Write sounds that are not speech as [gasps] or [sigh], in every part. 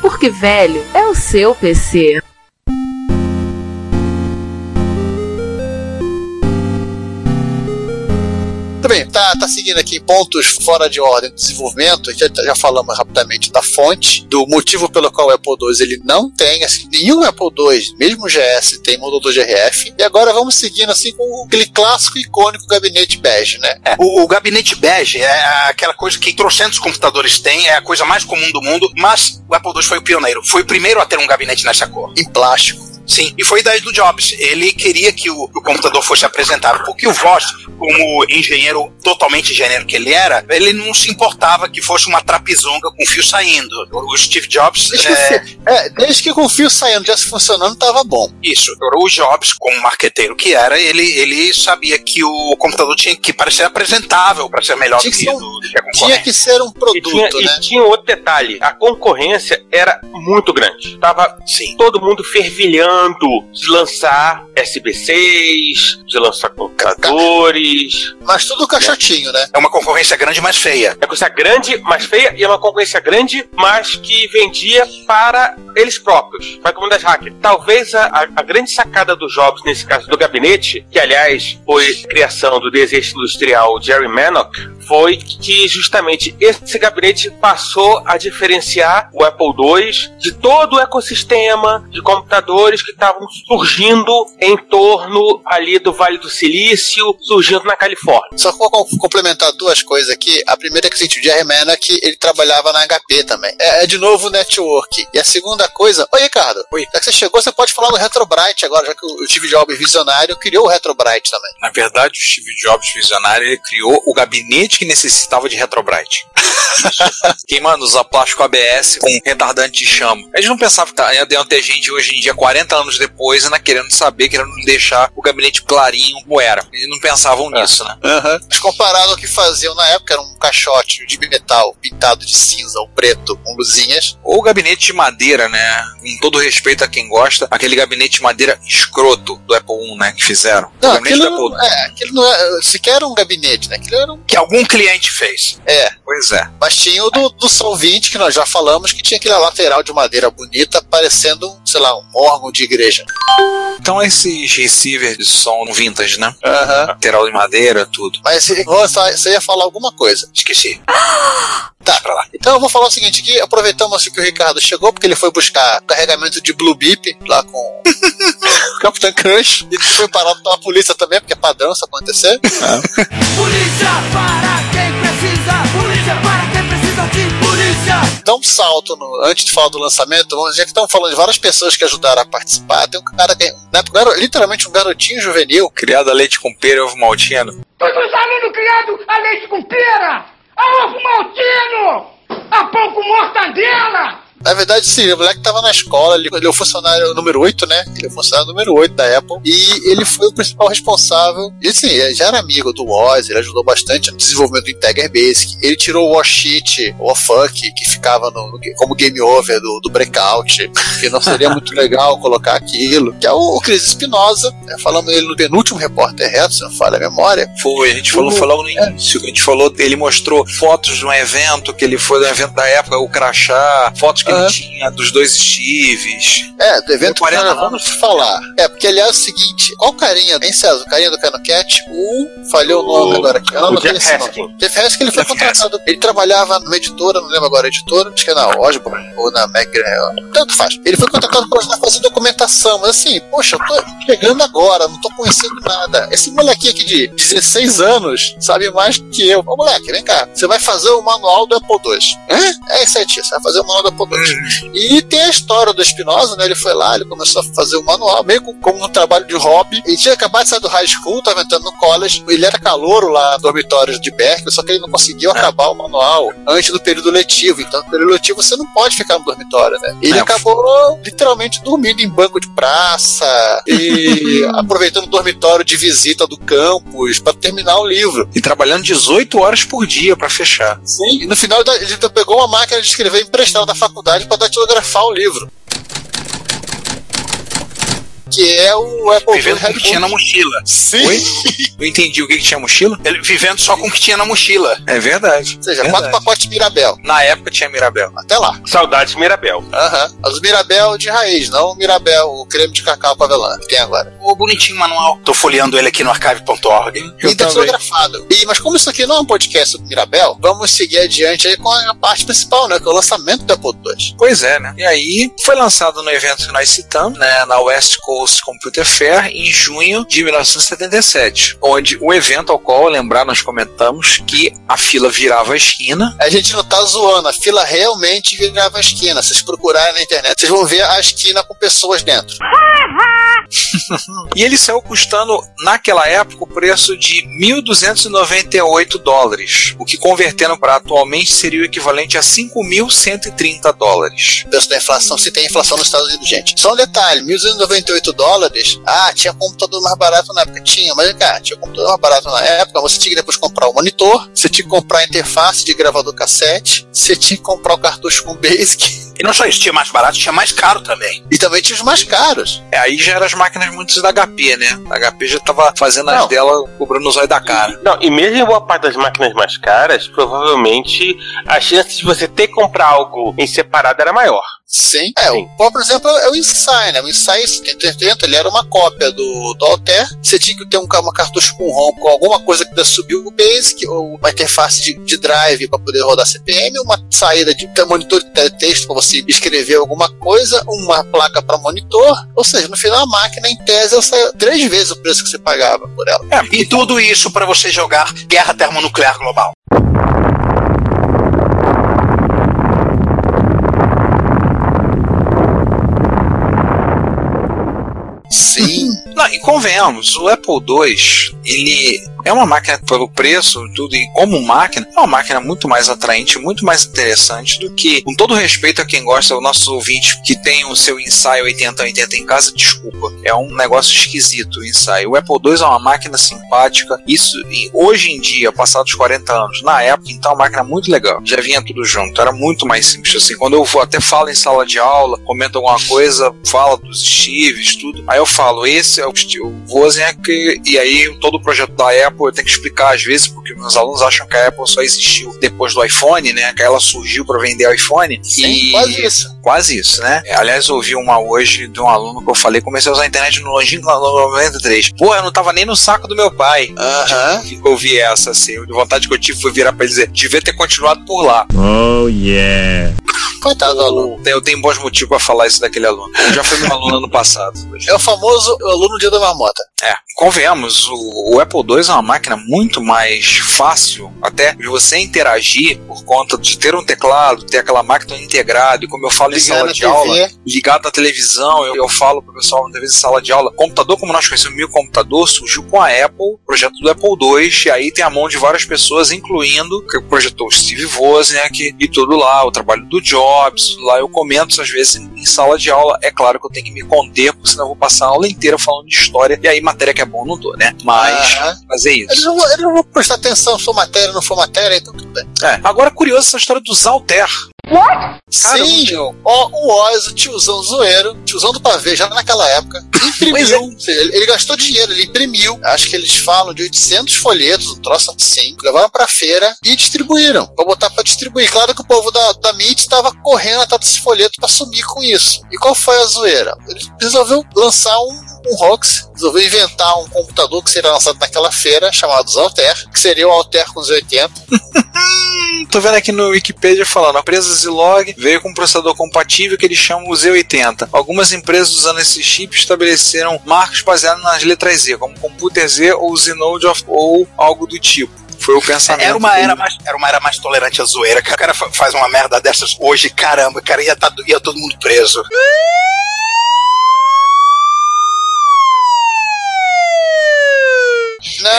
Porque velho é o seu PC. Tá, tá seguindo aqui pontos fora de ordem do desenvolvimento. Já, já falamos rapidamente da fonte, do motivo pelo qual o Apple II ele não tem, assim, nenhum Apple II, mesmo o GS, tem modulador de RF. E agora vamos seguindo assim com aquele clássico icônico gabinete bege, né? É, o, o, gabinete bege é aquela coisa que trocentos computadores têm, é a coisa mais comum do mundo, mas o Apple II foi o pioneiro. Foi o primeiro a ter um gabinete nessa cor. Em plástico. Sim, e foi ideia do Jobs. Ele queria que o, o computador fosse apresentado, porque o Voss, como engenheiro, totalmente engenheiro que ele era, ele não se importava que fosse uma trapizonga com fio saindo. O Steve Jobs. Desde, é... Que, é, desde que com o fio saindo já se funcionando, estava bom. Isso. O Jobs, como marqueteiro que era, ele, ele sabia que o computador tinha que parecer apresentável para ser melhor do que, do, do que a concorrência. Tinha que ser um produto. E tinha, né? e tinha outro detalhe: a concorrência era muito grande. Tava Sim. todo mundo fervilhando de lançar SB6, de lançar computadores. Mas tudo caixotinho, né? É uma concorrência grande, mas feia. É uma concorrência grande, mas feia, e é uma concorrência grande, mas que vendia para eles próprios, para a comunidade hacker. Talvez a, a, a, grande sacada do Jobs, nesse caso do gabinete, que aliás foi criação do desejo industrial Jerry Manock, foi que justamente esse gabinete passou a diferenciar o Apple II de todo o ecossistema de computadores que estavam surgindo em torno ali do Vale do Silício, surgindo na Califórnia. Só vou complementar duas coisas aqui. A primeira é que assim, o Jerry Manock, ele trabalhava na HP também. É, é de novo network. E a segunda coisa, oi Ricardo, oi. Já que você chegou, você pode falar do Retrobright agora, já que o Steve Jobs visionário criou o Retrobright também. Na verdade, o Steve Jobs visionário, ele criou o gabinete que necessitava de Retrobright. [laughs] Queimando, usar plástico ABS com retardante de chama. Eles não pensavam que tá, ia ter gente hoje em dia, 40 anos depois, ainda querendo saber, querendo deixar o gabinete clarinho como era. Eles não pensavam é. nisso, né? Uhum. Mas comparado ao que faziam na época, era um caixote de metal pintado de cinza ou preto com luzinhas. Ou gabinete de madeira, né? Com todo respeito a quem gosta, aquele gabinete de madeira escroto do Apple I, né? Que fizeram. Não, aquilo, não, é, aquilo não é sequer era um gabinete, né? Aquilo era um... Que algum cliente fez. É. Pois é. Mas tinha o do, do Sol 20, que nós já falamos, que tinha aquela lateral de madeira bonita, parecendo, sei lá, um órgão de igreja. Então esses receivers de som vintage, né? Uhum. Lateral de madeira, tudo. Mas você ia falar alguma coisa. Esqueci. [gasps] Tá, pra lá. Então eu vou falar o seguinte aqui, aproveitamos que o Ricardo chegou, porque ele foi buscar carregamento de Blue Beep lá com o [laughs] Capitão Crunch. E foi parado pela polícia também, porque é padrão isso acontecer. [laughs] Polícia para Dá um salto no, antes de falar do lançamento, já que estamos falando de várias pessoas que ajudaram a participar, tem um cara que, na época, era literalmente um garotinho juvenil. Criado a leite com pera e ovo maltino. Todos os alunos criados a leite com pera! A ovo maltino! A pão com mortadela! Na verdade, sim, o moleque tava na escola, ele, ele é o funcionário número 8, né? Ele é o funcionário número 8 da Apple. E ele foi o principal responsável. E sim, ele já era amigo do Woz, ele ajudou bastante no desenvolvimento do Integer Basic. Ele tirou o Washit, o Fuck, que ficava no, como game over do, do Breakout, que não seria muito [laughs] legal colocar aquilo. Que é o, o Cris Espinosa, né? falamos ele no penúltimo repórter reto, se não falha a memória. Foi, a gente falou, foi logo no início, a gente falou, ele mostrou fotos de um evento, que ele foi do evento da época, o Crachá, fotos que ele tinha dos dois Steves. É, do evento que nós vamos falar. É, porque aliás é o seguinte, qual carinha, hein, César? O carinha do Piano Cat? O. Falhou o nome agora aqui. Não, o Jeff Haskin. Jeff Haskin, ele foi Jeff contratado. Ele trabalhava numa editora, não lembro agora a editora, acho que é na Osborne ou na McGraw. Tanto faz. Ele foi contratado para ajudar a fazer documentação. Mas assim, poxa, eu tô chegando agora, não tô conhecendo nada. Esse molequinho aqui de 16 anos sabe mais que eu. Ô moleque, vem cá. Você vai fazer o manual do Apple II. Hã? É isso aí, tia. Você vai fazer o manual do Apple outros. E tem a história do Espinosa, né? Ele foi lá, ele começou a fazer o manual, meio como um trabalho de hobby. Ele tinha acabado de sair do high school, estava entrando no college. Ele era calouro lá no dormitório de Berkeley, só que ele não conseguiu acabar o manual antes do período letivo. Então, no período letivo você não pode ficar no dormitório, né? Ele É. acabou literalmente dormindo em banco de praça e [laughs] aproveitando o dormitório de visita do campus para terminar o livro. E trabalhando 18 horas por dia pra fechar. Sim. E no final ele pegou uma máquina de escrever emprestada da faculdade para datilografar o livro. Que é o Apple Vivendo com o que tinha na mochila. Sim. Oi? [laughs] Eu entendi o que, que tinha mochila? Ele vivendo só com o que tinha na mochila. É verdade. Ou seja, Verdade. quatro pacotes Mirabel. Na época tinha Mirabel. Até lá. Saudades Mirabel. Aham. Mas Os Mirabel de raiz, não o Mirabel, o creme de cacau com avelã que tem agora. Ô, bonitinho o manual. Tô folheando ele aqui no archive.org. E também. datilografado. E, mas como isso aqui não é um podcast sobre Mirabel, vamos seguir adiante aí com a parte principal, né? Que é o lançamento do Apple II. Pois é, né? E aí foi lançado no evento que nós citamos, né, na West Coast Computer Fair, em junho de 1977, onde o evento ao qual, lembrar, nós comentamos que a fila virava a esquina. A gente não tá zoando, a fila realmente virava a esquina. Se vocês procurarem na internet, vocês vão ver a esquina com pessoas dentro. E ele saiu custando, naquela época, o preço de 1.298 dólares, o que convertendo para atualmente seria o equivalente a 5.130 dólares. preço da inflação, se tem inflação nos Estados Unidos, gente. Só um detalhe, 1.298 dólares, ah, tinha computador mais barato na época, tinha, mas cara, tinha computador mais barato na época, você tinha que depois comprar o monitor, você tinha que comprar a interface de gravador cassete, você tinha que comprar o cartucho com Basic, E não só isso, tinha mais barato, tinha mais caro também. e também tinha os mais caros. É, aí já eram as máquinas muitas da HP, né? A HP já tava fazendo as Não. dela cobrando os olhos da cara. Não, e mesmo em boa parte das máquinas mais caras, provavelmente a chance de você ter que comprar algo em separado era maior. Sim. É, Sim. o, por exemplo, é o Insight, né? O Insight 7080, ele era uma cópia do, do Altair. Você tinha que ter um, uma cartucho com ROM com alguma coisa que pudesse subir o Basic, ou uma interface de, de drive para poder rodar CPM, uma saída de monitor de teletexto para você escrever alguma coisa, uma placa para monitor. Ou seja, no final a máquina, em tese, ela saiu três vezes o preço que você pagava por ela. É, e tudo isso para você jogar Guerra Termonuclear Global. Sim. Não, e convenhamos, o Apple II, ele é uma máquina pelo preço, tudo, e como máquina, é uma máquina muito mais atraente, muito mais interessante do que, com todo respeito a quem gosta, o nosso ouvinte que tem o seu ensaio 8080 em casa, desculpa, é um negócio esquisito o ensaio. O Apple II é uma máquina simpática, isso, hoje em dia, passados 40 anos, na época, então é uma máquina muito legal, já vinha tudo junto, era muito mais simples assim. Quando eu vou até falo em sala de aula, comento alguma coisa, fala dos Steves, tudo, aí eu falo, esse é o Steve Wozniak, e aí todo o projeto da Apple eu tenho que explicar às vezes, porque meus alunos acham que a Apple só existiu depois do iPhone, né? Que ela surgiu para vender iPhone. Sim, e quase isso. Quase isso, né? Aliás, eu ouvi uma hoje de um aluno que eu falei, comecei a usar a internet no longínquo ano 93. Pô, eu não tava nem no saco do meu pai. Aham. Eu ouvi essa, assim, de vontade que eu tive foi virar pra ele dizer, devia ter continuado por lá. Oh yeah. Coitado do aluno. Eu tenho bons motivos pra falar isso daquele aluno. Ele já foi meu aluno ano passado. É o famoso aluno dia da marmota. É, convenhamos, o, o Apple II é uma máquina muito mais fácil até de você interagir por conta de ter um teclado, ter aquela máquina integrada, e como eu falo em Ligar sala de aula, ligado na televisão, eu, eu falo pro pessoal muitas vezes em sala de aula, computador como nós conhecemos, meu computador surgiu com a Apple, projeto do Apple II, e aí tem a mão de várias pessoas, incluindo que projetou o Steve Wozniak e tudo lá, o trabalho do Jobs, lá eu comento às vezes em, em sala de aula, é claro que eu tenho que me conter, porque senão eu vou passar a aula inteira falando de história, e aí matéria que é bom não dou, né? Mas Aham. fazer Eles isso. não, eles não vão prestar atenção se for matéria não for matéria, então tudo bem. É. Agora curioso essa história dos Alter. Cara, Sim, ó, o Oz, o tiozão zoeiro, tiozão do pavê, já naquela época, [laughs] é. imprimiu. Seja, ele, ele gastou dinheiro, ele imprimiu. Acho que eles falam de 800 folhetos, um troço assim, levaram pra feira e distribuíram. Pra botar pra distribuir. Claro que o povo da, da MIT estava correndo atrás desse folheto pra sumir com isso. E qual foi a zoeira? Ele resolveu lançar um. Um hoax, resolveu inventar um computador que seria lançado naquela feira, chamado Altair, que seria o Altair com os 80. [laughs] Tô vendo aqui no Wikipedia falando, a empresa Zilog veio com um processador compatível que eles chamam o Z80. Algumas empresas usando esse chip estabeleceram marcas baseadas nas letras Z, como Computer Z ou Zinode of- ou algo do tipo. Foi o pensamento. Era uma dele. era mais, era uma era mais tolerante à zoeira. O cara fa- faz uma merda dessas hoje, caramba, cara, ia, tá, ia todo mundo preso. [laughs]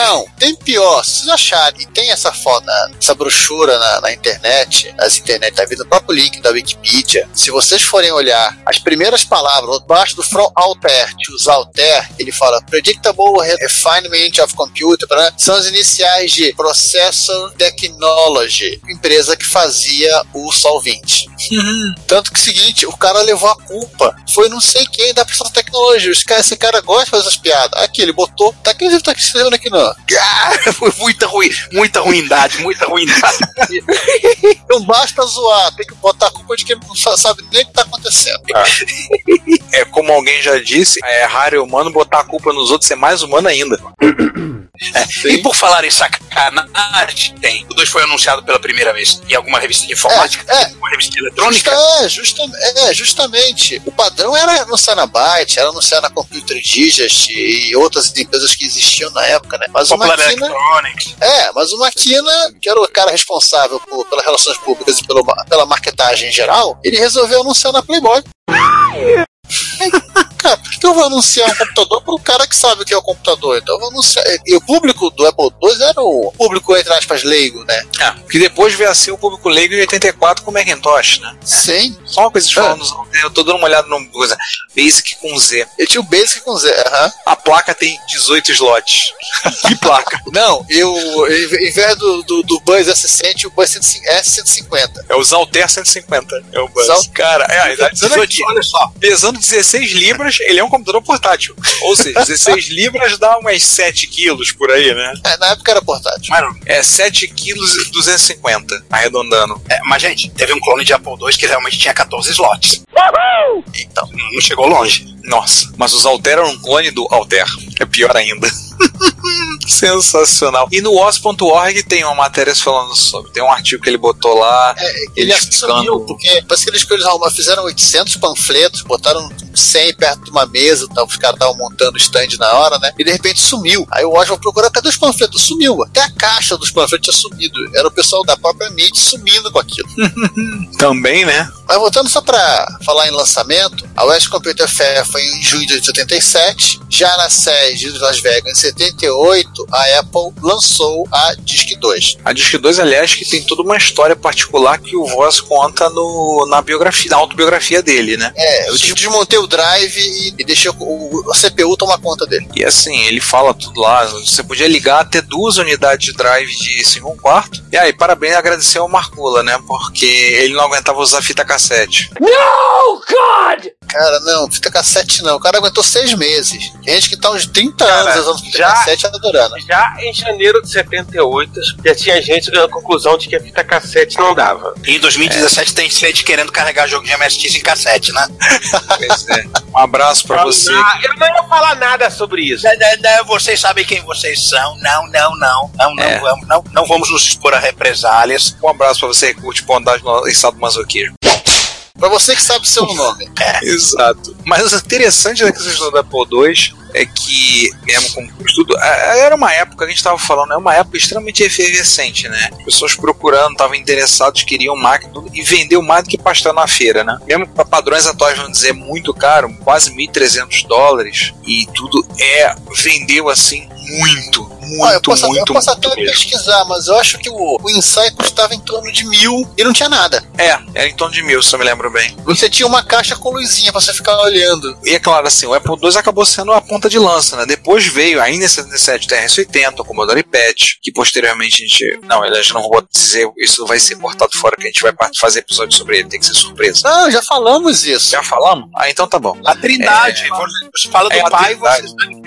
Não, tem pior. Se vocês acharem, tem essa foto, essa brochura na, na internet, nas internet da vida, o próprio link da Wikipedia. Se vocês forem olhar as primeiras palavras, abaixo do From Altair, to Altair, ele fala Predictable Refinement of Computer, né? são as iniciais de Processor Technology, empresa que fazia o Sol 20. [laughs] Tanto que o seguinte, o cara levou a culpa. Foi não sei quem da Processor Technology. Esse cara, esse cara gosta de fazer essas piadas. Aqui, ele botou. Tá aqui, tá aqui escrevendo aqui não. Ah, [laughs] foi muita ruim, muita ruindade, muita ruindade. [laughs] Não basta zoar, tem que botar a culpa de quem não sa- sabe nem o que tá acontecendo. É como alguém já disse, é raro e humano botar a culpa nos outros é mais humano ainda. E por falar em sacanagem, tem. O 2 foi anunciado pela primeira vez em alguma revista de informática, É, é. uma revista eletrônica. Justa- é, justa- é, justamente. O padrão era anunciar na Byte, era anunciar na Computer Digest e outras empresas que existiam na época, né? Mas o Electronics. É, mas o Maquina, que era o cara responsável por- pelas relações públicas e pelo, pela marketagem em geral, ele resolveu anunciar na Playboy. [laughs] Cara, por que eu vou anunciar um computador para o cara que sabe o que é o computador? Então eu vou anunciar. E o público do Apple II era o público, entre aspas, leigo, né? É, que depois veio a ser o público leigo em 84 com o Macintosh, né? Sim. Só uma coisa falando, eu tô dando uma olhada numa coisa. Basic com Z. Eu tinha o Basic com Z, aham. A placa tem 18 slots. [laughs] que placa? Não, eu, em vez do, do, do Buzz S100, o Buzz S150. É o Zalter 150. É o Buzz. Zal- Cara, é, dizendo aqui, Olha só, pesando 16 libras, ele é um computador portátil. Ou seja, 16 [laughs] libras dá umas 7 quilos por aí, né? É, na época era portátil. mano, É 7 quilos e 250, arredondando. é, mas gente, teve um clone de Apple II que realmente tinha 14 slots. Então, Não chegou longe. nossa. Mas os Alter eram um clone do Alter. É pior ainda. [laughs] Sensacional. E no os.org tem uma matéria falando sobre. Tem um artigo que ele botou lá. Ele explicando- assumiu, porque parece que eles, eles fizeram 800 panfletos, botaram 100 perto de uma mesa, tá, os caras estavam montando o stand na hora, né? E de repente sumiu. Aí o Oswald procurou, cadê os panfletos? Sumiu. Até a caixa dos panfletos tinha sumido. Era o pessoal da própria mídia sumindo com aquilo. [laughs] Também, né? Mas voltando só pra falar em lançamento, a West Computer Fair foi em junho de 87. Já na sede de Las Vegas, em 78, a Apple lançou a Disk 2. A Disc 2, aliás, que tem toda uma história particular que o Voss conta no, na biografia, na autobiografia dele, né? É, eu des- desmontei o drive e, e deixei o, o- a CPU tomar conta dele. E assim, ele fala tudo lá. Você podia ligar até duas unidades de drive de 5 quarto. E aí, parabéns e agradecer ao Marcula, né? Porque ele não aguentava usar fita cassete. Oh, God! Cara, não, fita cassete não. O cara aguentou seis meses. Tem gente que tá uns 30 Cara, anos usando fita já- cassete adorando. Já em janeiro de 78, já tinha gente chegando à conclusão de que a fita cassete não dava. E em 2017 tem gente querendo carregar jogo de MSX em cassete, né? Pois [laughs] é. Um abraço pra você. Ah, eu não ia falar nada sobre isso. Não, não, não, vocês sabem quem vocês são. Não, não, não. Não, não, É. vamos, não, não vamos nos expor a represálias. Um abraço pra você que curte bondade no estado masoquismo. Pra você que sabe o seu nome. Exato. Mas o interessante da questão da Apple II é que, mesmo com tudo, a- era uma época, a gente estava falando, é uma época extremamente efervescente, né? Pessoas procurando, estavam interessados, queriam máquina e vendeu mais do que pastel na feira, né? Mesmo para padrões atuais, vamos dizer, muito caro, quase 1.300 dólares, e tudo é, vendeu assim, muito, muito, Ah, eu posso, eu muito, posso muito até mesmo. pesquisar, mas eu acho que o, o Insight custava em torno de mil e não tinha nada. É, era em torno de mil, se eu me lembro bem. Você tinha uma caixa com luzinha pra você ficar olhando. E é claro, assim, o Apple II acabou sendo a ponta de lança, né? Depois veio, ainda em 77, o TRS-80, o Commodore PET, que posteriormente a gente... Não, a gente não vou dizer, isso vai ser cortado fora, que a gente vai fazer episódio sobre ele, tem que ser surpresa. Não, já falamos isso. Já falamos? Ah, então tá bom. A Trindade. Você fala do É pai, Trindade. você sabe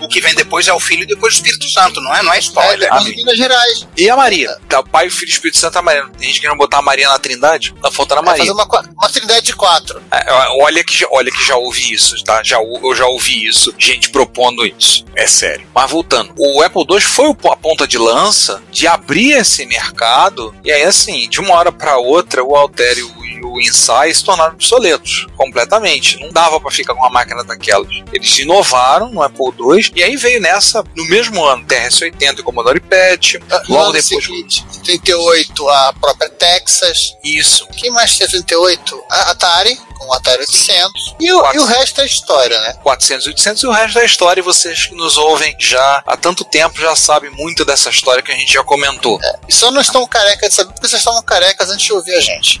o que vem depois é o filho e depois o Espírito Santo, não é? Não é É, spoiler. depois de Minas Gerais. E a Maria? Tá, o Pai, o Filho e o Espírito Santo, a Maria. Tem gente querendo botar a Maria na Trindade? Tá faltando a Vai Maria. fazer uma, uma trindade de quatro. É, olha que, já- olha que já ouvi isso, tá? Já, eu já ouvi isso, gente propondo isso. É sério. Mas voltando, o Apple II foi a ponta de lança de abrir esse mercado, e aí assim, de uma hora para outra, o Alter e o Insight se tornaram obsoletos completamente. Não dava para ficar com uma máquina daquelas. Eles inovaram no Apple II e aí veio nessa, no mesmo ano, TRS-80 e Commodore PET. Logo depois. Seguinte, 38, a própria Texas. Isso. Quem mais tinha 38? A Atari, com o Atari 800. E o, e o resto é história, né? 400 e 800 e o resto é história. E vocês que nos ouvem já há tanto tempo já sabem muito dessa história que a gente já comentou. É, e só não estão carecas de saber porque vocês estavam carecas antes de ouvir a gente.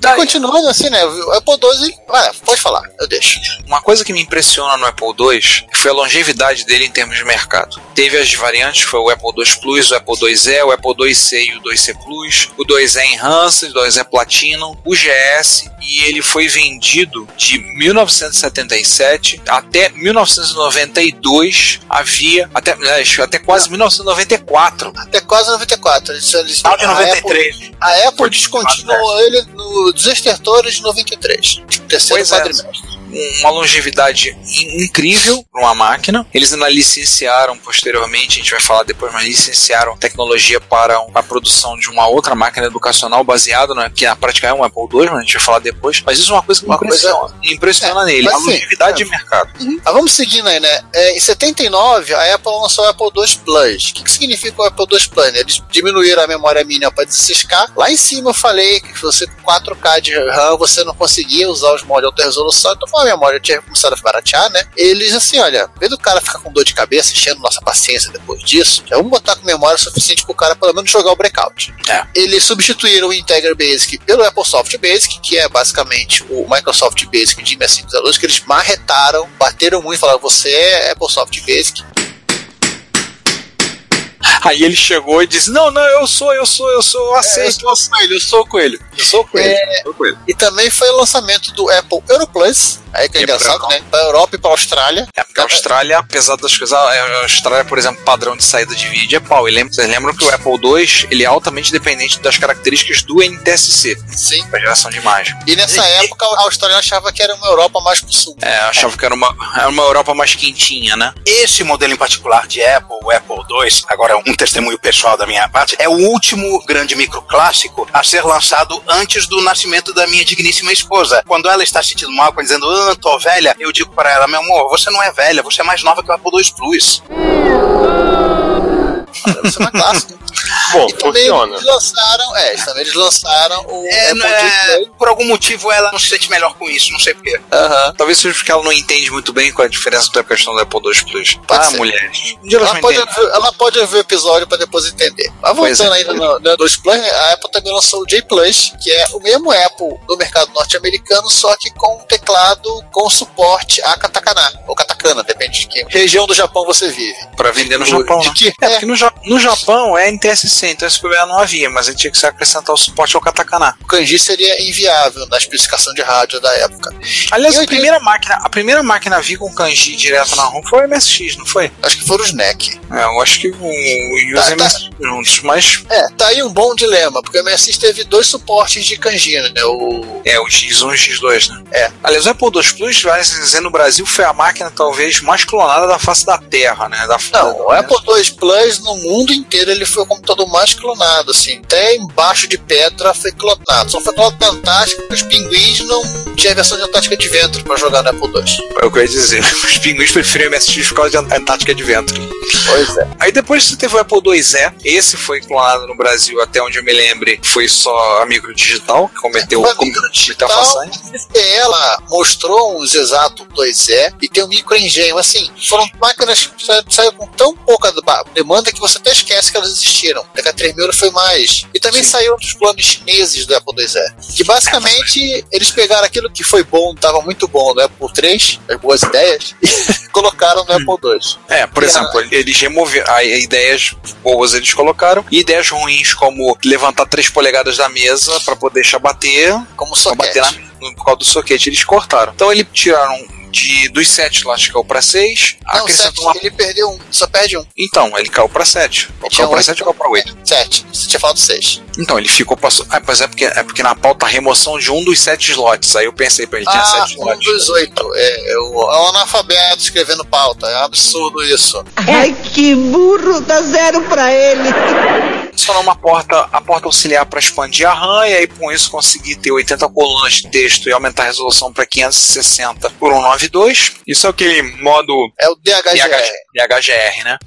Daí. Continuando assim, né? O Apple II, ah, pode falar, eu deixo. Uma coisa que me impressiona no Apple II foi a longevidade dele em termos de mercado. Teve as variantes, foi o Apple II Plus, o Apple IIe, o Apple IIc e o 2C Plus, o 2E Enhanced, o 2E Platinum, o GS, e ele foi vendido de 1977 até 1992, havia, até, até quase 1994. Até quase 94. Eles, eles, Final de 93. A Apple, a Apple descontinuou ele no dos Estertores de 93. Terceiro Pois é. quadrimestre. Uma longevidade in- incrível para uma máquina. Eles ainda licenciaram posteriormente, a gente vai falar depois, mas licenciaram tecnologia para a produção de uma outra máquina educacional baseada, né, que na prática é um Apple II, mas a gente vai falar depois. Mas isso é uma coisa que me Uma coisa- impressiona, É, nele, a sim, longevidade é. de mercado. Ah, vamos seguindo aí, né? É, em 79, a Apple lançou o Apple II Plus. O que, que significa o Apple II Plus? né? Eles diminuíram a memória mínima para 16K. Lá em cima eu falei que você com 4K de RAM você não conseguia usar os mods de alta resolução, então a memória tinha começado a baratear, né? Eles assim, olha, em vez do cara ficar com dor de cabeça, enchendo nossa paciência depois disso, já vamos botar com memória suficiente pro cara pelo menos jogar o breakout. É. Eles substituíram o Integra Basic pelo Apple Soft Basic, que é basicamente o Microsoft Basic de MS5 da Luz, que eles marretaram, bateram muito, falaram, você é Apple Soft Basic. Aí ele chegou e disse: Não, não, eu sou, eu sou, eu sou, eu aceito, eu sou coelho, eu sou coelho. Eu sou coelho. É. coelho. E também foi o lançamento do Apple Europlus, aí que é E pra engraçado, né? Pra Europa e pra Austrália. É, porque a Austrália, apesar das coisas, a Austrália, por exemplo, padrão de saída de vídeo é pau. E lembra, vocês lembram que o Apple II ele é altamente dependente das características do NTSC, Sim. para geração de imagem. E nessa época a Austrália achava que era uma Europa mais pro sul. É, achava que era uma, era uma Europa mais quentinha, né? Esse modelo em particular de Apple, o Apple II, agora um testemunho pessoal da minha parte, é o último grande micro clássico a ser lançado antes do nascimento da minha digníssima esposa. Quando ela está sentindo mal, dizendo, ah, tô velha, eu digo para ela, meu amor, você não é velha, você é mais nova que o Apple II Plus. Isso é uma clássica. Bom, E também funciona. eles lançaram, é, também eles lançaram o É, Apple é, por algum motivo ela não se sente melhor com isso, não sei porquê. Talvez seja porque ela não entende muito bem qual é a diferença da questão do Apple II Plus. Pode ser. dia elas Ela pode, ouvir, ela pode ouvir o episódio para depois entender. Mas voltando é. ainda no, no 2 Plus, a Apple também lançou o J Plus, que é o mesmo Apple do mercado norte-americano, só que com um teclado com suporte a katakana, ou katakana, depende de que região do Japão você vive. Pra vender no De Japão, né? que- É, porque no, no Japão é NTSC, então esse problema não havia, mas ele tinha que se acrescentar o suporte ao katakana. o kanji seria inviável na especificação de rádio da época. Aliás, a primeira máquina, a primeira máquina a vir com kanji direto na ROM foi o MSX, não foi? Acho que foram os NEC. É, eu acho que o, o Tá, Use tá. MSX juntos, mas É, tá aí um bom dilema, porque o MSX teve dois suportes de kanji, né? O é o X1 e o X2, né? É. Aliás, o Apple II Plus, vai dizer, no Brasil foi a máquina talvez mais clonada da face da Terra, né? Da, Não, da- o Apple II Plus no mundo inteiro ele foi o computador mais clonado, assim, até embaixo de pedra foi clonado. Só foi clonado na Antártica, porque os pinguins não tinha versão de Antártica de Ventro pra jogar no Apple II. É o que eu ia dizer. [laughs] Os pinguins preferiam MSX por causa de Antártica de Vento. Pois é. Aí depois você teve o Apple IIe, esse foi clonado no Brasil, até onde eu me lembre, foi só a micro digital, que cometeu, a cometeu a façanha. Ela mostrou uns exatos 2E e tem um micro engenho. Assim, foram máquinas que sa- saíram com tão pouca demanda que você até esquece que elas existiram. A DK3000 foi mais. E também Sim. saíram dos clones chineses do Apple IIe. Que basicamente eles pegaram aquilo que foi bom, estava muito bom no Apple III, as boas ideias, [laughs] e colocaram no Apple II. É, por E exemplo, eles removeram ideias boas eles colocaram, e ideias ruins como levantar 3 polegadas da mesa pra poder deixar bater, Como soquete. bater na, no por causa do soquete, eles cortaram. Então eles tiraram de dos 7 lá, acho que caiu pra 6, Não, acrescentou 7, uma. ele perdeu um, só perde um. Então, ele caiu pra 7. Tinha Caiu pra oito. 7 ou caiu pra 8? 7. Você tinha falado 6. Então, ele ficou passou. Ah, pois é porque, é porque na pauta a remoção de um dos 7 slots. Aí eu pensei, ele tinha Ah, 7 um slots. dos oito. É, é o, é o analfabeto escrevendo pauta. É um absurdo isso. Ai, que burro, dá zero pra ele. Adicionar uma porta, a porta auxiliar para expandir a RAM e aí com isso conseguir ter 80 colunas de texto e aumentar a resolução para 560 por 192. Isso é aquele modo É o DHGR. DHGR, né?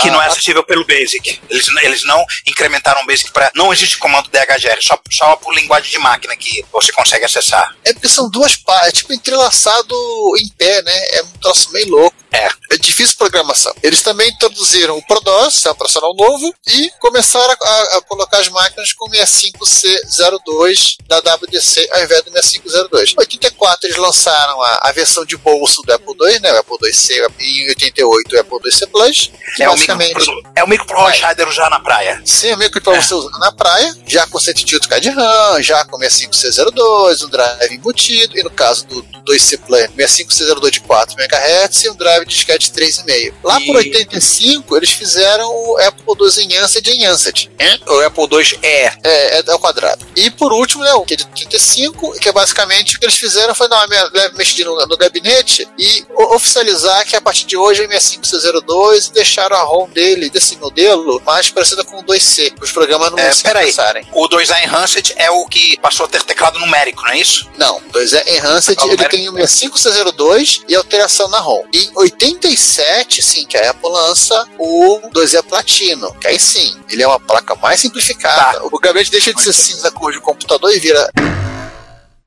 Que não é acessível pelo Basic. Eles, eles não incrementaram o Basic para. Não existe comando DHGR, só, só por linguagem de máquina que você consegue acessar. É porque são duas partes, é tipo entrelaçado em pé, né? É um troço meio louco. É. É difícil programação. Eles também introduziram o ProDOS, sistema operacional novo, e começaram a, a- a colocar as máquinas com 65C02 da WDC ao invés do 6502. Em 84 eles lançaram a, a versão de bolso do Apple II, né? O Apple IIc e em 88 o Apple IIc Plus. É o micro, é o micro Pro Rider já na praia. Sim, é meio que pra você usar na praia, já com 128K de RAM, já com 65C02, um drive embutido, e no caso do, do 2C Plan, 65C02 de 4 MHz e um drive de disquete 3,5. Lá por E- 85, eles fizeram o Apple II em Ansett em Ansett. O Apple II é. É, é ao quadrado. E por último, né, o que é de 35, que é basicamente o que eles fizeram foi dar uma leve mexida no, no gabinete e o- oficializar que a partir de hoje é 65C02 e deixaram a ROM dele, desse modelo, mais parecida com o 2C, para os programas não É, se peraí. pensarem. O 2A Enhanced é o que passou a ter teclado numérico, não é isso? Não, 2 é Enhanced, o ele numérico. tem o 65C02 e alteração na ROM. Em 87, sim, que a Apple lança o 2E Platino, que aí sim, ele é uma placa mais simplificada. Tá. O gabinete deixa de ser cinza cor de computador e vira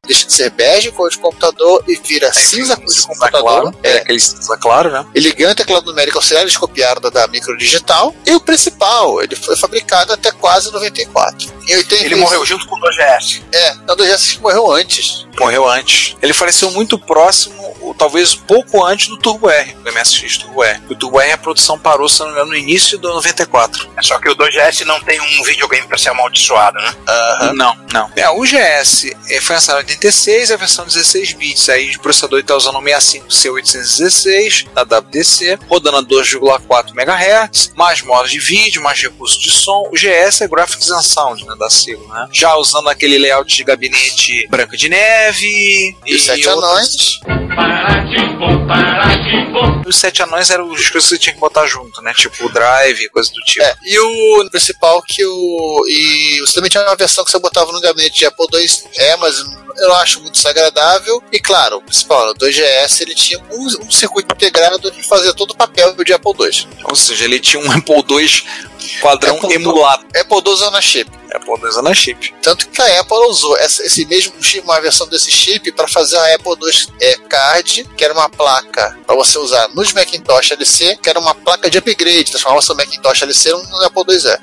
deixa de ser bege cor de computador e vira cinza cor de computador. claro. É, É, aquele cinza claro, né? ele ganha teclado numérico auxiliar, eles copiaram da, da micro digital. E o principal, ele foi fabricado até quase 94. Em 80, Ele morreu junto com o 2GS. É, não, o 2S morreu antes. Morreu antes. Ele faleceu muito próximo, ou talvez pouco antes do Turbo R, do MSX Turbo R. O Turbo R a produção parou, se não me engano, no início do 94. É só que o 2GS não tem um videogame para ser amaldiçoado, né? Aham. Não, não. É, o GS eh, foi lançado em 86, a versão 16 bits. Aí o processador está usando o 65C816 da WDC, rodando a 2,4 MHz, mais modos de vídeo, mais recursos de som. O GS é Graphics and Sound, né, da sigla, né? Já usando aquele layout de gabinete branco de neve E os sete anões. Os sete anões eram as coisas que você tinha que botar junto, né? Tipo o drive coisa do tipo. É, e o principal que o. E você também tinha uma versão que você botava no gabinete de Apple II, é, mas eu acho muito desagradável. E claro, o principal, o 2GS ele tinha um, um circuito integrado que fazia todo o papel de Apple II. Ou seja, ele tinha um Apple II padrão Apple emulado. Apple II Zona Chip. Apple II na chip. Tanto que a Apple usou essa- esse mesmo chip, uma versão desse chip, para fazer a Apple II é, Card, que era uma placa para você usar nos Macintosh LC, que era uma placa de upgrade, transformava seu Macintosh LC no Apple IIe.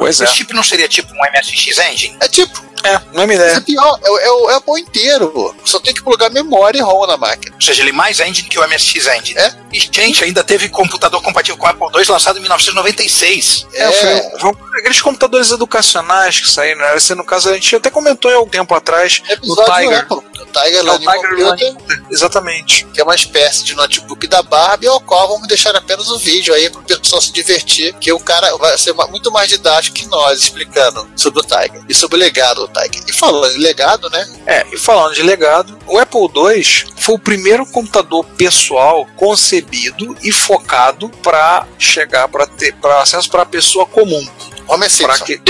Pois é. Esse chip não seria tipo um MSX Engine? É tipo, É, não é minha Mas ideia. é pior, é, o- é o Apple inteiro. Só tem que plugar memória e ROM na máquina. Ou seja, ele é mais engine que o MSX Engine. É. E, gente, ainda teve computador compatível com o Apple II lançado em 1996. É, foi, foi aqueles computadores educacionais que saíram, né? Esse, no caso, a gente até comentou em algum tempo atrás no Episódio Tiger. Apple. O Tiger É o Learning Tiger Computer, Learning. Exatamente. que é uma espécie de notebook da Barbie, ao qual vamos deixar apenas o vídeo aí pro pessoal se divertir, que o cara vai ser muito mais didático que nós explicando sobre o Tiger e sobre o legado do Tiger. E falando em legado, né? É, e falando de legado, o Apple II foi o primeiro computador pessoal concebido e focado para chegar para ter para acesso para a pessoa comum. Homer Pra Simpson. que...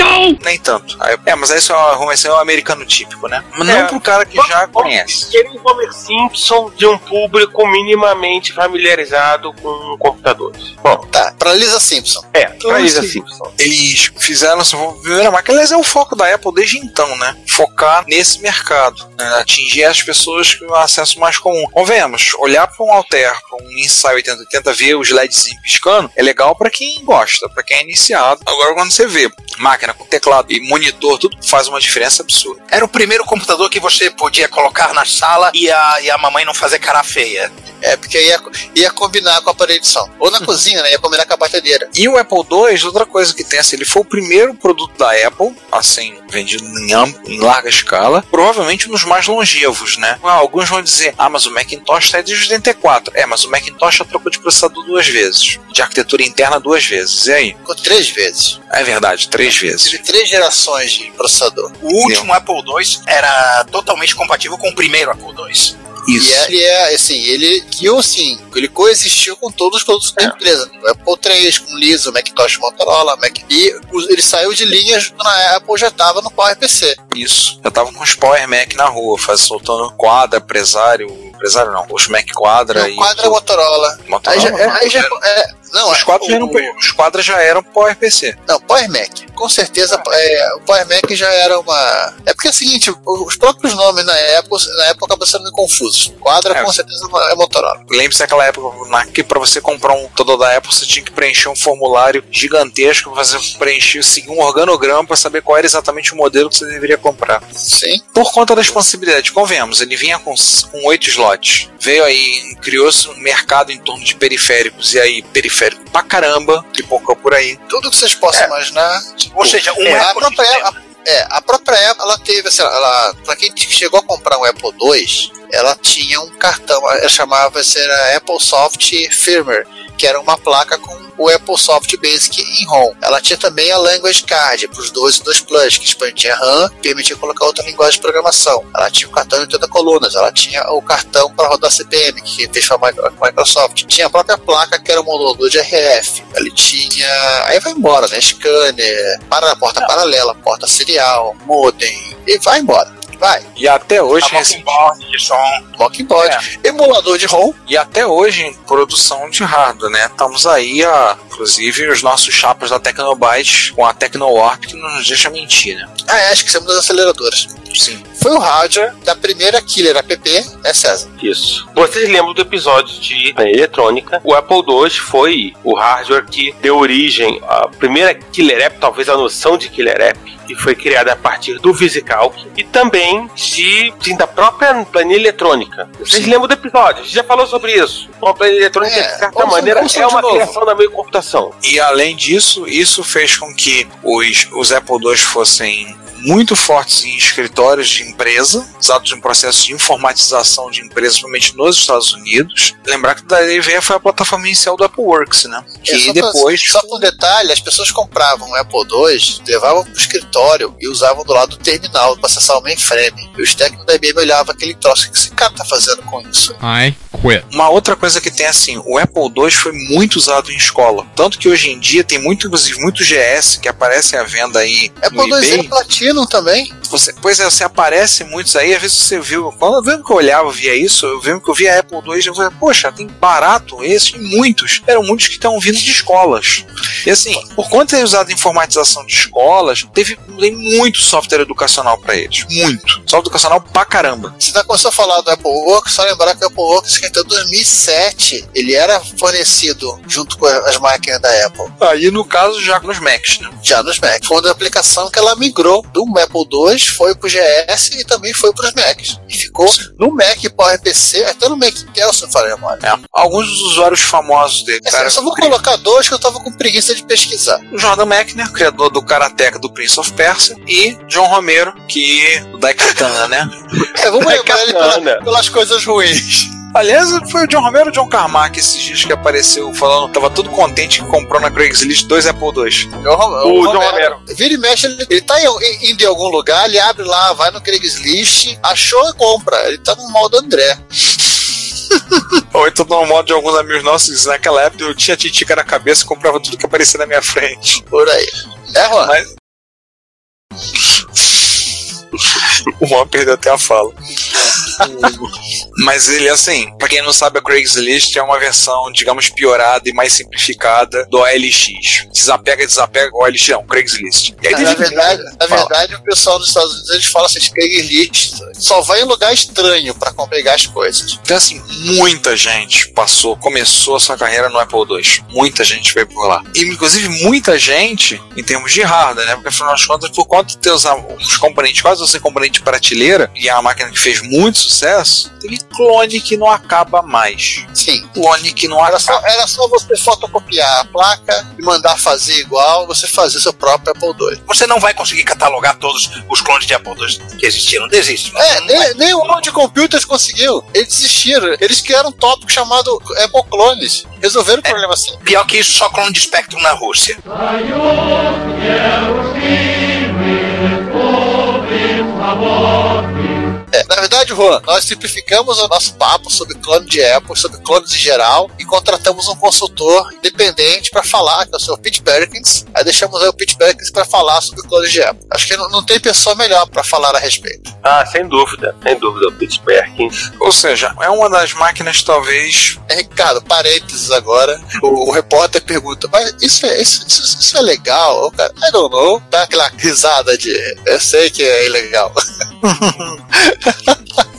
Nem tanto. É, mas aí é um, esse é um americano típico, né? Mas não É. pro cara que já conhece. Querem Homer Simpson de um público minimamente familiarizado com computadores. Bom, Tá, pra Lisa Simpson. é, pra assim, Lisa Simpson. Eles fizeram essa primeira máquina. Aliás, é o foco da Apple desde então, né? Focar nesse mercado. né? Atingir as pessoas com acesso mais comum. Convenhamos, olhar para um Alter, para um Insight 8080, ver os LEDs piscando, é legal para quem gosta, para quem é iniciado. Agora, quando você máquina com teclado e monitor, tudo faz uma diferença absurda. Era o primeiro computador que você podia colocar na sala e a, e a mamãe não fazer cara feia. É, porque ia, ia combinar com a parede de som. Ou na cozinha, né? Ia combinar com a batedeira. E o Apple II, outra coisa que tem assim, ele foi o primeiro produto da Apple, assim, vendido em, am- em larga escala, provavelmente um dos mais longevos, né? Ah, alguns vão dizer, ah, mas o Macintosh está desde 84. É, mas o Macintosh já trocou de processador duas vezes, de arquitetura interna duas vezes. E aí? Ficou três vezes. É verdade, três vezes. Tive três gerações de processador. O último Apple II era totalmente compatível com o primeiro Apple II. Isso. E é- ele é, assim, ele que assim, ele coexistiu com todos os produtos da empresa. O Apple III, com o Lisa, o Macintosh Motorola, Mac... e ele saiu de linhas quando a Apple já estava no PowerPC. Isso. Eu tava com os Power Mac na rua, faz, soltando quadra, empresário. Empresário não, os Mac Quadra e. quadro é Motorola. Aí já, é- aí já, é, não, Os quadros, já eram, o- os quadros já eram Power PC. Não, Power Mac. Com certeza, é, o Power Mac já era uma. É porque é o seguinte, os próprios nomes na época, na época acabam sendo meio confusos. Quadra, É. com certeza, é Motorola. Lembre-se daquela época na, que para você comprar um todo da Apple você tinha que preencher um formulário gigantesco, você preencher, seguir um organograma para saber qual era exatamente o modelo que você deveria comprar. Sim. Por conta da expansibilidade, convenhamos, ele vinha com, oito slots. Veio aí, criou-se um mercado em torno de periféricos, e aí periférico pra caramba, pipocou por aí. Tudo que vocês possam É. imaginar. tipo, Ou seja, um é, a própria. Apple, é, a própria Apple, ela teve, assim, ela, pra quem chegou a comprar um Apple II, ela tinha um cartão, ela chamava, isso era Apple Soft Firmware, que era uma placa com o Apple Soft Basic em ROM. Ela tinha também a Language Card para os 2 e 2 Plus, que expandia RAM e permitia colocar outra linguagem de programação. Ela tinha o cartão de 80 colunas, ela tinha o cartão para rodar CPM, que fez com a Microsoft. Tinha a própria placa, que era o modulador de RF. Ele tinha. Aí vai embora, né? Scanner, para porta paralela, porta serial, modem, e vai embora. Vai. E até hoje, A de som. Mockboard, emulador de ROM. e até hoje em produção de hardware, né? Estamos aí, a, inclusive, os nossos chapas da Tecnobyte com a Tecnowarp que não nos deixa mentir, né? Ah, é, acho que isso é das aceleradoras. Sim. Foi o hardware da primeira Killer app, né, César? Isso. Vocês lembram do episódio de eletrônica? O Apple II foi o hardware que deu origem à primeira killer app, talvez a noção de killer app, que foi criada a partir do VisiCalc e também de, de- da própria planilha eletrônica. Vocês Sim. lembram do episódio? A gente já falou sobre isso. Uma planilha eletrônica, É, de certa maneira, é uma criação da meio computação. E além disso, isso fez com que os, os Apple II fossem muito fortes em escritórios de empresa, usados em processos de informatização de empresas, principalmente nos Estados Unidos. Lembrar que daí veio foi a plataforma inicial do Apple Works, né? É, Que só depois. Pra, só por detalhe, as pessoas compravam o Apple II, levavam pro escritório e usavam do lado do terminal para acessar o mainframe. E os técnicos da IBM olhavam aquele troço. O que esse cara tá fazendo com isso? I quit. Uma outra coisa que tem assim, o Apple II foi muito usado em escola. Tanto que hoje em dia tem muito, inclusive, muito GS que aparecem à venda aí no Apple II é Platinum também. Você, pois é, você aparece muitos aí, às vezes você viu. Quando eu que eu olhava, eu via isso, eu lembro que eu via Apple II, eu falei, poxa, tem barato esse, e muitos. Eram muitos que estão vindo de escolas. E assim, por conta de ter usado informatização de escolas, teve tem muito software educacional para eles. Muito. Software educacional pra caramba. Você tá começando a falar do Apple Works, só lembrar que o Apple Works que até 2007 ele era fornecido junto com as máquinas da Apple, Aí, no caso, já nos Macs, né? já nos Macs. Foi uma aplicação que ela migrou do Apple II, foi pro GS e também foi pros Macs. E ficou no Mac PowerPC, até no Mac Intel, se não falei memória. É. Alguns dos usuários famosos dele, cara. eu só vou colocar dois que eu tava com preguiça de pesquisar. o Jordan McNair, criador do Karateka do Prince of Persia, e John Romero, que do Daikatana, né? É, vamos [laughs] lembrar ele pela- Katana. pelas coisas ruins. Aliás, foi o John Romero ou o John Carmack esses dias que apareceu falando, tava todo contente que comprou na Craigslist dois Apple II. O John Romero. Vira e mexe, ele, ele tá em- indo em algum lugar, ele abre lá, vai no Craigslist, achou e compra. Ele tá no modo André. [laughs] Ou então no modo de alguns amigos nossos, naquela época eu tinha titica na cabeça e comprava tudo que aparecia na minha frente. Por aí. É, Juan? Mas. [laughs] O Juan perdeu até a fala. [laughs] Mas ele, assim, pra quem não sabe, a Craigslist é uma versão, digamos, piorada e mais simplificada do OLX. Desapega, desapega, OLX não, Craigslist. E aí Na verdade, na verdade, o pessoal dos Estados Unidos eles falam assim: Craigslist só vai em lugar estranho pra pegar as coisas. Então, assim, muita gente passou, começou a sua carreira no Apple II. Muita gente veio por lá. E, inclusive, muita gente, em termos de hardware, né? Porque, afinal das contas, por conta de ter os, componentes, quase você componente prateleira, e é uma máquina que fez muito sucesso, teve clone que não acaba mais. Sim. Clone que não Era só, acaba. era só você fotocopiar a placa e mandar fazer igual, você fazer seu próprio Apple II. Você não vai conseguir catalogar todos os clones de Apple II que existiram. Desiste. É, Não vai. nem, nem o World Computers conseguiu. Eles desistiram. Eles criaram um tópico chamado Apple Clones. Resolveram o problema assim. Pior que isso, só clone de Spectrum na Rússia. É, Na verdade, Juan, nós simplificamos o nosso papo sobre clone de Apple, sobre clones em geral, e contratamos um consultor independente para falar, que é o seu Pete Perkins. Aí deixamos aí o Pete Perkins para falar sobre clones de Apple. Acho que não, não tem pessoa melhor para falar a respeito. Ah, sem dúvida, sem dúvida, o Pete Perkins. Ou seja, é uma das máquinas talvez. É, Ricardo, parênteses agora. O, o repórter pergunta, mas isso é, isso, isso, isso é legal? O cara, I don't know. Dá aquela risada de, eu sei que é ilegal. [laughs] [laughs]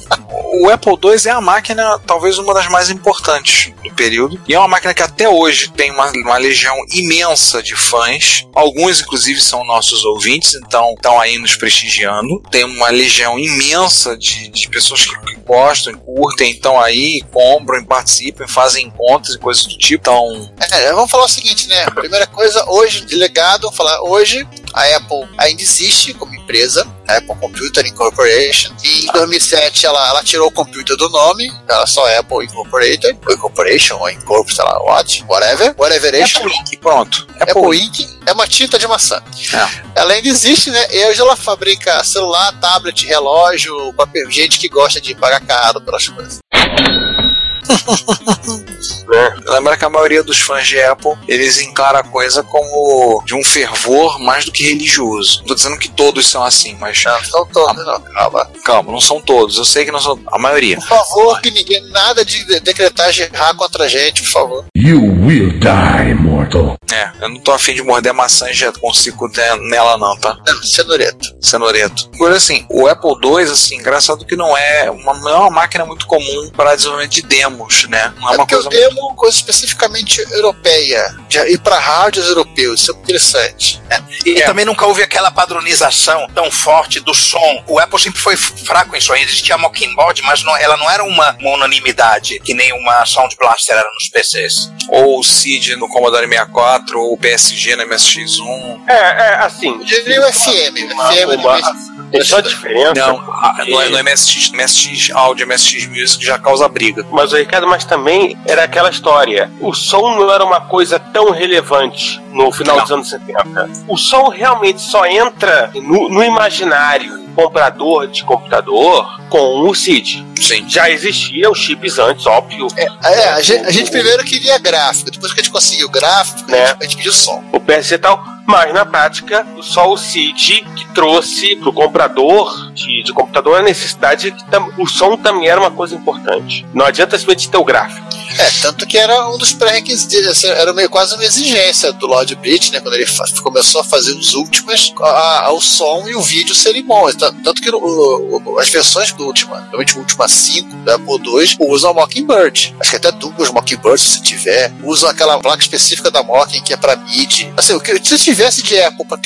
O Apple II é a máquina, talvez uma das mais importantes do período. E é uma máquina que até hoje tem uma, uma legião imensa de fãs. Alguns, inclusive, são nossos ouvintes, então estão aí nos prestigiando. Tem uma legião imensa de, de pessoas que, que gostam, curtem, estão aí, compram, participam, fazem encontros e coisas do tipo. Então, É, vamos falar o seguinte, né? Primeira coisa, hoje, de legado, vamos falar, hoje a Apple ainda existe como empresa, Apple Computer Incorporation, e em 2007 ela, ela tirou o computer do nome, ela só é Apple Incorporated, ou Incorporation, ou Incorp, sei lá, what, whatever, whateveration. Apple Inc. Pronto. Apple Inc. é uma tinta de maçã. É. Ela ainda existe, né? E hoje ela fabrica celular, tablet, relógio, gente que gosta de pagar caro pelas coisas. Né? Lembra que a maioria dos fãs de Apple, eles encaram a coisa como de um fervor mais do que religioso. Não tô dizendo que todos são assim, mas Não, são todos, não, calma. calma, não são todos. Eu sei que não são a maioria. Por favor, que ninguém, nada de de- decretar gerrar contra a gente, por favor. You will die, mortal. É, eu não tô afim de morder maçã e já consigo ter nela não, tá? Não, Cenoreto. Cenoreto. Agora assim, o Apple II, assim, engraçado que não é uma, não é uma máquina muito comum para desenvolvimento de demos, né? Não é É uma porque coisa eu demo uma coisa especificamente europeia, de ir para rádios europeus, isso é interessante. E É. também nunca houve aquela padronização tão forte do som. O Apple sempre foi fraco em som. Existia a Mockingbird, mas não- ela não era uma, uma unanimidade, que nem uma Sound Blaster era nos PCs. ou o CID no Commodore 64, ou o PSG na MSX1. É, é, assim. Eu diria o FM, o FM não tem só diferença. Não, a- no, no MSX, MSX Audio, MSX Music já causa briga. Mas o Ricardo, mas também era aquela história. O som não era uma coisa tão relevante no final dos anos 70. O som realmente só entra no, no imaginário comprador de computador com o CID. Sim. Já existiam os chips antes, óbvio. É, a, gente, a gente primeiro queria gráfico, depois que a gente conseguiu o gráfico, Né? a, gente, a gente pediu som. o PSC e tal, mas na prática, só o CID que trouxe pro comprador de, de computador a necessidade de que tam- o som também era uma coisa importante. Não adianta simplesmente ter o gráfico. É, tanto que era um dos pré-requisitos, assim, era meio quase uma exigência do Lord Bridge, né? Quando ele começou a fazer os últimos, a- a- o som e o vídeo serem bons. Tan- Tanto que o- o- as versões do Ultima, realmente o Ultima 5 da Apple II, usam a Mockingbird. Acho que até duas Mockingbirds, se tiver. Usam aquela placa específica da Mocking, que é pra MIDI. Assim, o que, se tivesse de Apple pra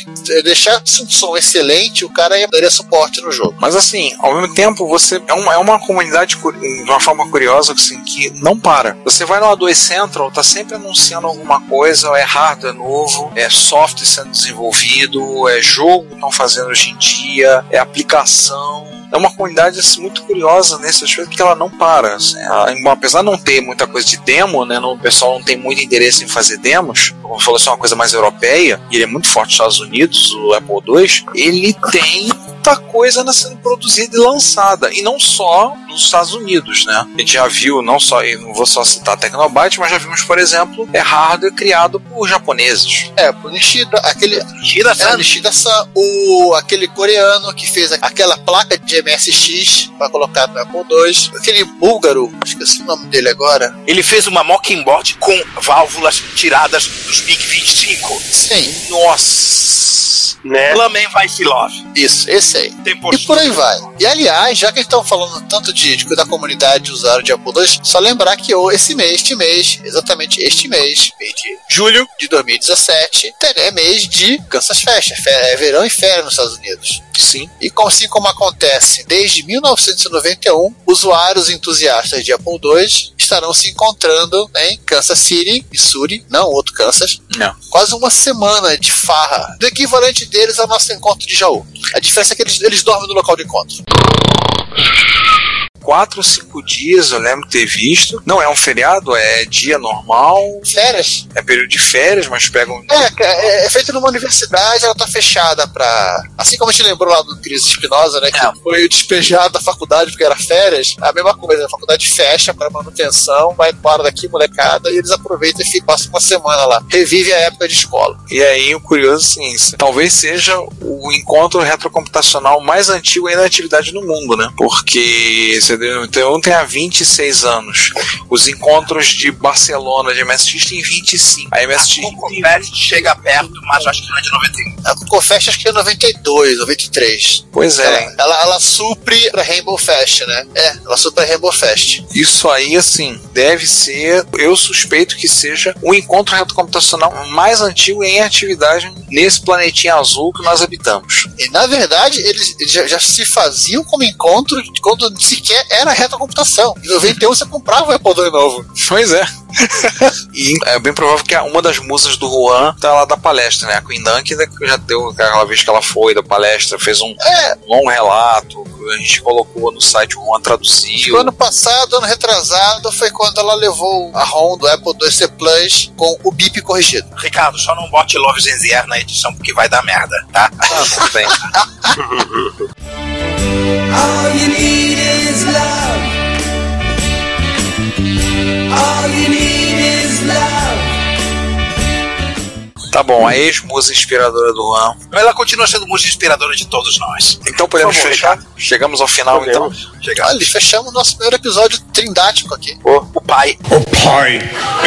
deixar um som excelente, o cara ia daria suporte no jogo. Mas assim, ao mesmo tempo, você é uma, é uma comunidade de uma forma curiosa assim, que não para. Você vai no A2 Central, tá sempre anunciando alguma coisa, é hardware novo, é software sendo desenvolvido, é jogo que estão fazendo hoje em dia, é aplicação. É uma comunidade assim, muito curiosa nesse aspecto porque ela não para. assim. Ela, apesar de não ter muita coisa de demo, né, o pessoal não tem muito interesse em fazer demos, como falou, assim, uma coisa mais europeia, e ele é muito forte nos Estados Unidos, o Apple II, ele tem muita coisa né, sendo produzida e lançada, e não só nos Estados Unidos, né? A gente já viu, não só, eu não vou só citar a Tecnobyte, mas já vimos, por exemplo, é hardware criado por japoneses. É, o Nishida, aquele. Tira É, essa. Nishida-san, o, aquele coreano que fez aquela placa de MSX pra colocar no Apple II, aquele búlgaro, esqueci o nome dele agora. Ele fez uma Mockingbird com válvulas tiradas dos Big 25. Sim, Nossa! Né? Lamen Vice Love. isso, esse aí. Tem E por aí vai. E aliás, já que estão falando tanto de, de- da comunidade de usuário de Apple II, só lembrar que ô, esse mês, este mês, exatamente este mês, mês de julho de 2017, terá mês de Kansas Fest, é é verão e férias nos Estados Unidos. Sim. E assim como acontece desde 1991, usuários entusiastas de Apple II estarão se encontrando em Kansas City, Missouri, não outro Kansas, Não. quase uma semana de farra, do equivalente deles ao nosso encontro de Jaú. A diferença é que eles, eles dormem no local de encontro. Quatro ou cinco dias, eu lembro de ter visto. Não é um feriado, é dia normal. Férias. É período de férias, mas pegam. É, é, é feito numa universidade, ela tá fechada pra. Assim como a gente lembrou lá do Cris Espinosa, né? Que É. foi despejado da faculdade porque era férias. A mesma coisa, a faculdade fecha pra manutenção, vai embora daqui, molecada, e eles aproveitam e passam uma semana lá. Revive a época de escola. E aí o curioso assim, talvez seja o encontro retrocomputacional mais antigo ainda da atividade no mundo, né? Porque você deu- então, ontem há 26 anos. Os encontros de Barcelona de MSX tem 25. A MSX O Confest chega perto, mas eu acho que não é de 91. A Confest acho que é 92, 93. Pois é. Ela, ela, ela supre pra Rainbow Fest, né? É, ela supre a Rainbow Fest. Isso aí, assim, deve ser. Eu suspeito que seja o encontro retrocomputacional mais antigo em atividade nesse planetinha azul que nós habitamos. E na verdade, eles já, já se faziam como encontro quando sequer era retrocomputação. Em 91 você comprava o Apple II novo. Pois é. [laughs] e é bem provável que uma das musas do Juan tá lá da palestra, né? A Queen Dunk né, que já deu aquela vez que ela foi da palestra, fez um É. longo relato, a gente colocou no site, o Juan traduziu. O ano passado, ano retrasado, foi quando ela levou a ROM do Apple IIc Plus com o BIP corrigido. Ricardo, só não bote Loves in the Air na edição porque vai dar merda, tá? Ah, tudo bem. All you need is love. Tá bom, a ex-musa inspiradora do Juan. Ela continua sendo música inspiradora de todos nós. Então podemos favor, fechar? Chegamos ao final, então. Podemos. Chega. Olha, fechamos o nosso primeiro episódio trindático aqui. O pai. O Pai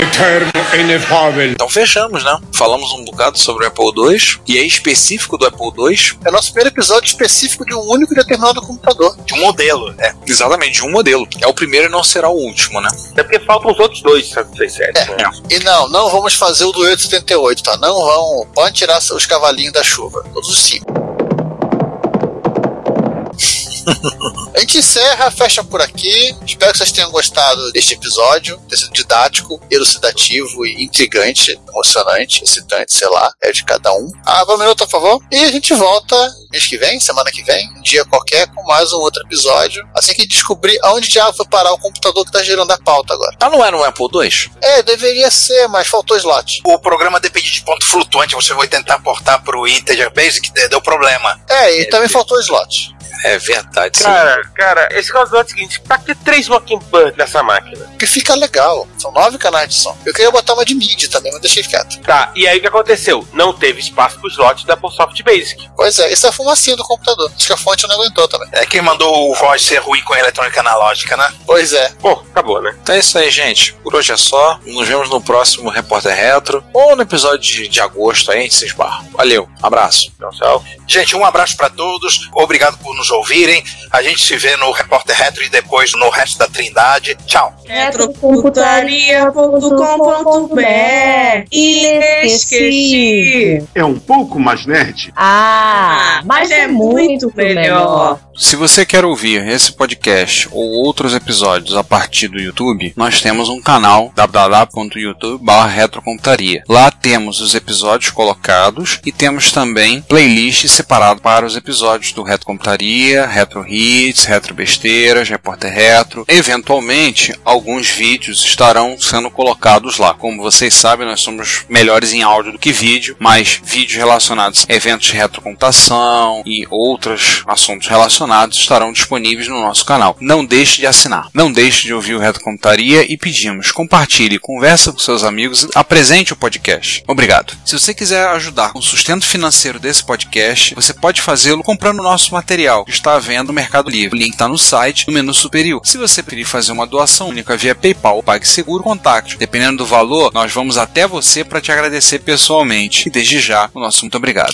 eterno e inefável. Então fechamos, né? Falamos um bocado sobre o Apple II, e é específico do Apple II, É o nosso primeiro episódio específico de um único e determinado computador. De um modelo, é. exatamente de um modelo. É o primeiro e não será o último, né? Até porque faltam os outros dois 737, né? E não, não vamos fazer o do 878, tá? Não vão. Pode tirar os cavalinhos da chuva. Todos os cinco. [laughs] A gente encerra, fecha por aqui. Espero que vocês tenham gostado deste episódio. Ter sido didático, elucidativo e intrigante, emocionante, excitante, sei lá. É de cada um. Ah, um minuto, por favor. E a gente volta mês que vem, semana que vem, um dia qualquer, com mais um outro episódio. Assim que descobrir aonde diabo foi parar o computador que tá gerando a pauta agora. Ah, não era no Apple II? É, deveria ser, mas faltou slot. O programa depende de ponto flutuante, você vai tentar portar pro Integer Basic, de- deu problema. É, e também faltou slot. É verdade. sim. Cara, cara, esse caso é o seguinte: pra que três Mockingbird nessa máquina? Que fica legal. São nove canais de som. Eu queria botar uma de MIDI também, mas deixei quieto. Tá, e aí o que aconteceu? Não teve espaço pro slot da Apple Soft Basic. Pois é, isso é a fumacinha do computador. Acho que a fonte não aguentou também. É quem mandou o voz ser ruim com a eletrônica analógica, né? Pois é. Bom, acabou, né? Então é isso aí, gente. Por hoje é só. Nos vemos no próximo Repórter Retro ou no episódio de, de agosto aí, a gente se esbarra. Valeu, abraço. Então, salve. Gente, um abraço pra todos. Obrigado por nos ouvirem. A gente se vê no Repórter Retro e depois no resto da Trindade. Tchau. Retrocomputaria.com.br Esqueci. É um pouco mais nerd. Ah, mas é muito melhor. Se você quer ouvir esse podcast ou outros episódios a partir do YouTube, nós temos um canal www.youtube.com/retrocomputaria. Lá temos os episódios colocados e temos também playlist separado para os episódios do Retro Computaria, Retro Hits, Retro Besteiras, Repórter Retro. Eventualmente, alguns vídeos estarão sendo colocados lá. Como vocês sabem, nós somos melhores em áudio do que vídeo, mas vídeos relacionados a eventos de retrocomputação e outros assuntos relacionados estarão disponíveis no nosso canal. Não deixe de assinar. Não deixe de ouvir o Retrocomputaria e pedimos, compartilhe, conversa com seus amigos, apresente o podcast. Obrigado. Se você quiser ajudar com o sustento financeiro desse podcast, você pode fazê-lo comprando nosso material, que está à venda no Mercado Livre. O link está no site, no menu superior. Se você preferir fazer uma doação única via PayPal ou PagSeguro, contacte. Dependendo do valor, nós vamos até você para te agradecer pessoalmente. E desde já, o nosso muito obrigado.